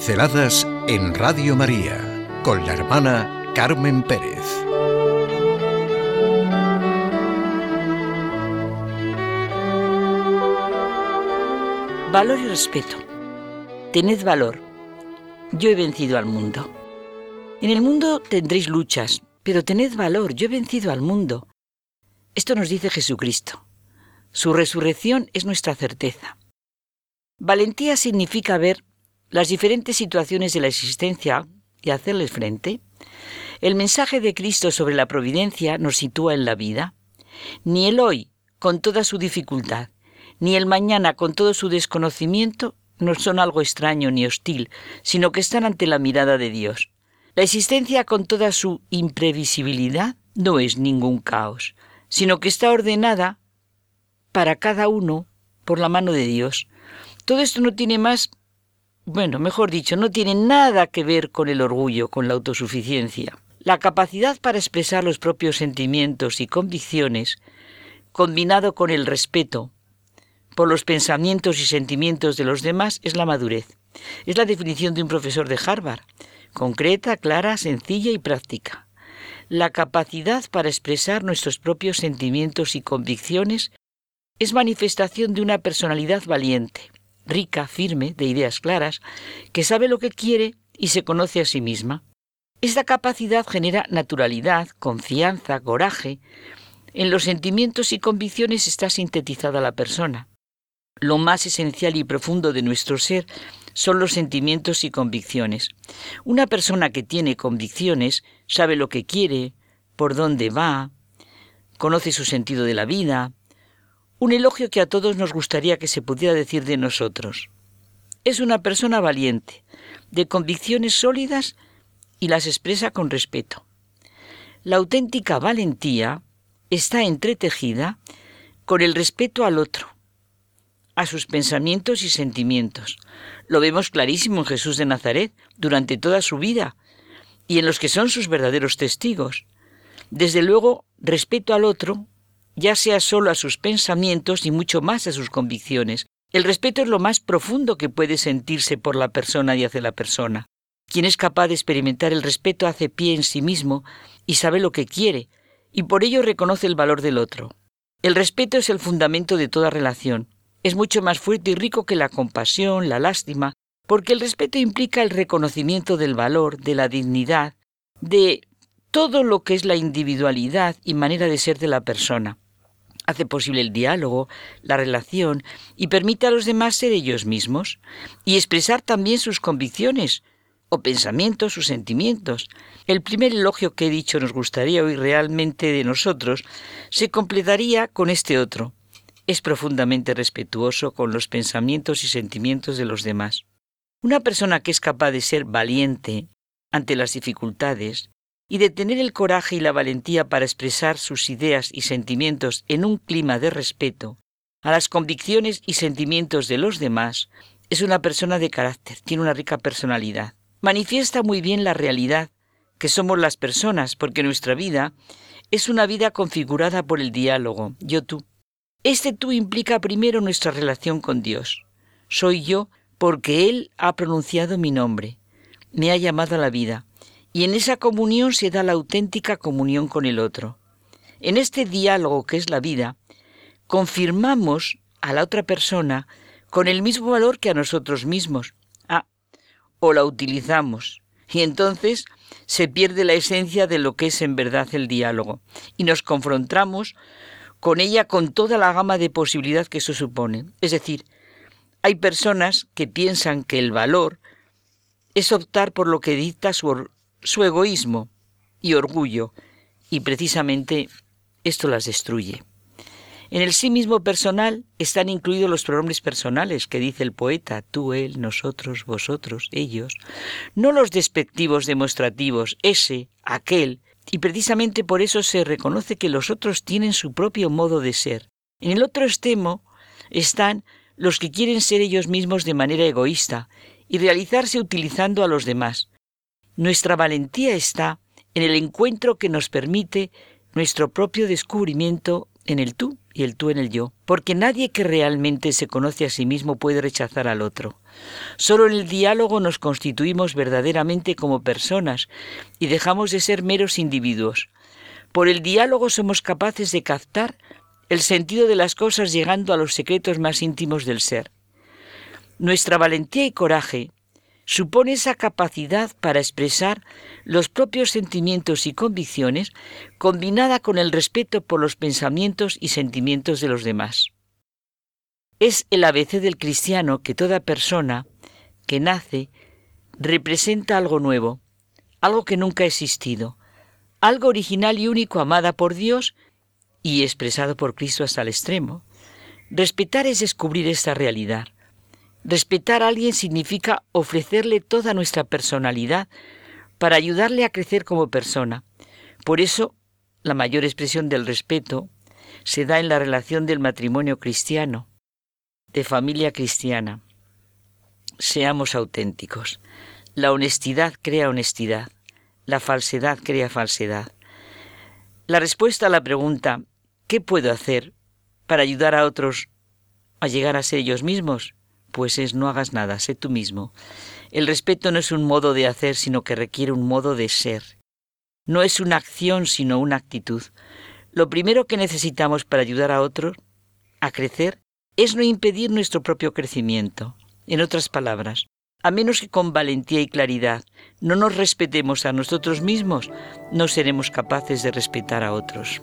Pinceladas en Radio María con la hermana Carmen Pérez. Valor y respeto. Tened valor. Yo he vencido al mundo. En el mundo tendréis luchas, pero tened valor. Yo he vencido al mundo. Esto nos dice Jesucristo. Su resurrección es nuestra certeza. Valentía significa ver las diferentes situaciones de la existencia y hacerles frente. El mensaje de Cristo sobre la providencia nos sitúa en la vida. Ni el hoy, con toda su dificultad, ni el mañana, con todo su desconocimiento, no son algo extraño ni hostil, sino que están ante la mirada de Dios. La existencia, con toda su imprevisibilidad, no es ningún caos, sino que está ordenada para cada uno por la mano de Dios. Todo esto no tiene más bueno, mejor dicho, no tiene nada que ver con el orgullo, con la autosuficiencia. La capacidad para expresar los propios sentimientos y convicciones, combinado con el respeto por los pensamientos y sentimientos de los demás, es la madurez. Es la definición de un profesor de Harvard, concreta, clara, sencilla y práctica. La capacidad para expresar nuestros propios sentimientos y convicciones es manifestación de una personalidad valiente, rica, firme, de ideas claras, que sabe lo que quiere y se conoce a sí misma. Esta capacidad genera naturalidad, confianza, coraje. En los sentimientos y convicciones está sintetizada la persona. Lo más esencial y profundo de nuestro ser son los sentimientos y convicciones. Una persona que tiene convicciones sabe lo que quiere, por dónde va, conoce su sentido de la vida, un elogio que a todos nos gustaría que se pudiera decir de nosotros. Es una persona valiente, de convicciones sólidas y las expresa con respeto. La auténtica valentía está entretejida con el respeto al otro, a sus pensamientos y sentimientos. Lo vemos clarísimo en Jesús de Nazaret durante toda su vida y en los que son sus verdaderos testigos. Desde luego, respeto al otro ya sea solo a sus pensamientos y mucho más a sus convicciones. El respeto es lo más profundo que puede sentirse por la persona y hacia la persona. Quien es capaz de experimentar el respeto hace pie en sí mismo y sabe lo que quiere, y por ello reconoce el valor del otro. El respeto es el fundamento de toda relación. Es mucho más fuerte y rico que la compasión, la lástima, porque el respeto implica el reconocimiento del valor, de la dignidad, de todo lo que es la individualidad y manera de ser de la persona. Hace posible el diálogo, la relación y permite a los demás ser ellos mismos y expresar también sus convicciones o pensamientos, sus sentimientos. El primer elogio que he dicho nos gustaría oír realmente de nosotros se completaría con este otro. Es profundamente respetuoso con los pensamientos y sentimientos de los demás. Una persona que es capaz de ser valiente ante las dificultades, y de tener el coraje y la valentía para expresar sus ideas y sentimientos en un clima de respeto a las convicciones y sentimientos de los demás, es una persona de carácter, tiene una rica personalidad. Manifiesta muy bien la realidad que somos las personas, porque nuestra vida es una vida configurada por el diálogo, yo-tú. Este tú implica primero nuestra relación con Dios. Soy yo porque Él ha pronunciado mi nombre, me ha llamado a la vida, y en esa comunión se da la auténtica comunión con el otro. En este diálogo que es la vida, confirmamos a la otra persona con el mismo valor que a nosotros mismos. Ah, o la utilizamos. Y entonces se pierde la esencia de lo que es en verdad el diálogo. Y nos confrontamos con ella con toda la gama de posibilidad que eso supone. Es decir, hay personas que piensan que el valor es optar por lo que dicta su, su egoísmo y orgullo, y precisamente esto las destruye. En el sí mismo personal están incluidos los pronombres personales que dice el poeta, tú, él, nosotros, vosotros, ellos, no los despectivos demostrativos, ese, aquel, y precisamente por eso se reconoce que los otros tienen su propio modo de ser. En el otro extremo están los que quieren ser ellos mismos de manera egoísta y realizarse utilizando a los demás, nuestra valentía está en el encuentro que nos permite nuestro propio descubrimiento en el tú y el tú en el yo, porque nadie que realmente se conoce a sí mismo puede rechazar al otro. Solo en el diálogo nos constituimos verdaderamente como personas y dejamos de ser meros individuos. Por el diálogo somos capaces de captar el sentido de las cosas llegando a los secretos más íntimos del ser. Nuestra valentía y coraje supone esa capacidad para expresar los propios sentimientos y convicciones combinada con el respeto por los pensamientos y sentimientos de los demás. Es el ABC del cristiano que toda persona que nace representa algo nuevo, algo que nunca ha existido, algo original y único amada por Dios y expresado por Cristo hasta el extremo. Respetar es descubrir esta realidad, Respetar a alguien significa ofrecerle toda nuestra personalidad para ayudarle a crecer como persona. Por eso, la mayor expresión del respeto se da en la relación del matrimonio cristiano, de familia cristiana. Seamos auténticos. La honestidad crea honestidad, la falsedad crea falsedad. La respuesta a la pregunta ¿qué puedo hacer para ayudar a otros a llegar a ser ellos mismos? Pues es no hagas nada, sé tú mismo. El respeto no es un modo de hacer, sino que requiere un modo de ser. No es una acción, sino una actitud. Lo primero que necesitamos para ayudar a otros a crecer es no impedir nuestro propio crecimiento. En otras palabras, a menos que con valentía y claridad no nos respetemos a nosotros mismos, no seremos capaces de respetar a otros.